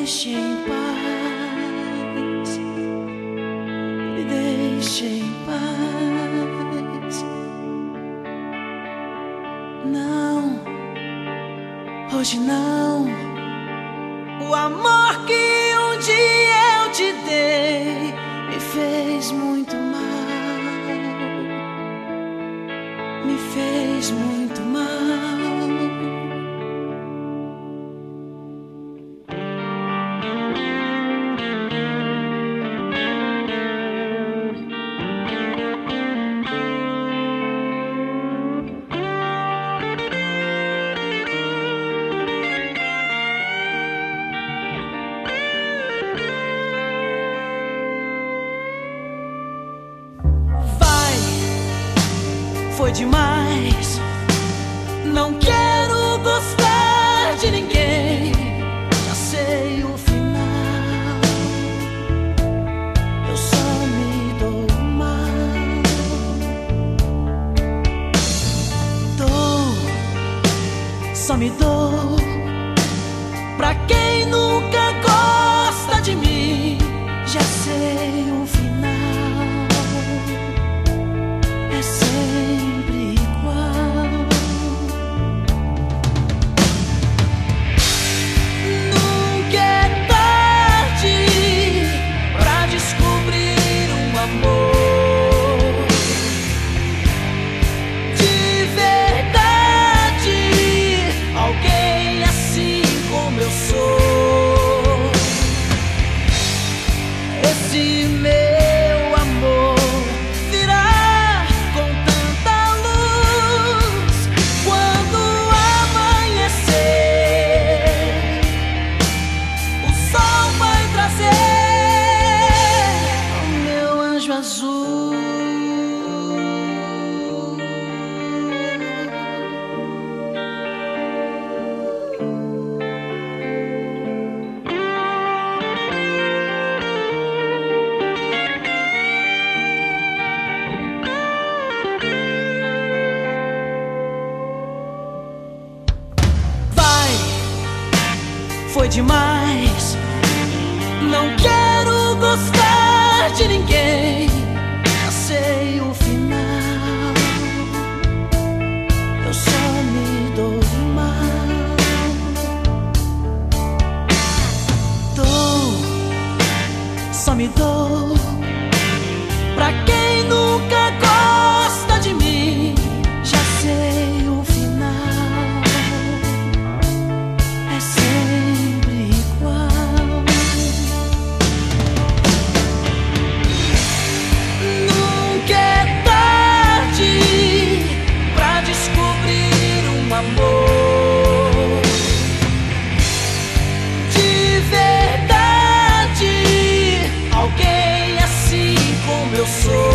deixe em paz, me deixe em paz. Não, hoje não. O amor que um dia eu te dei me fez muito mal, me fez muito foi demais. Não quero gostar de ninguém. Já sei o final. Eu só me dou mal. Dou, só me dou. Foi demais. Não quero gostar de ninguém. Sei o final. Eu só me dou mal. Dou, só me dou. Pra quem como eu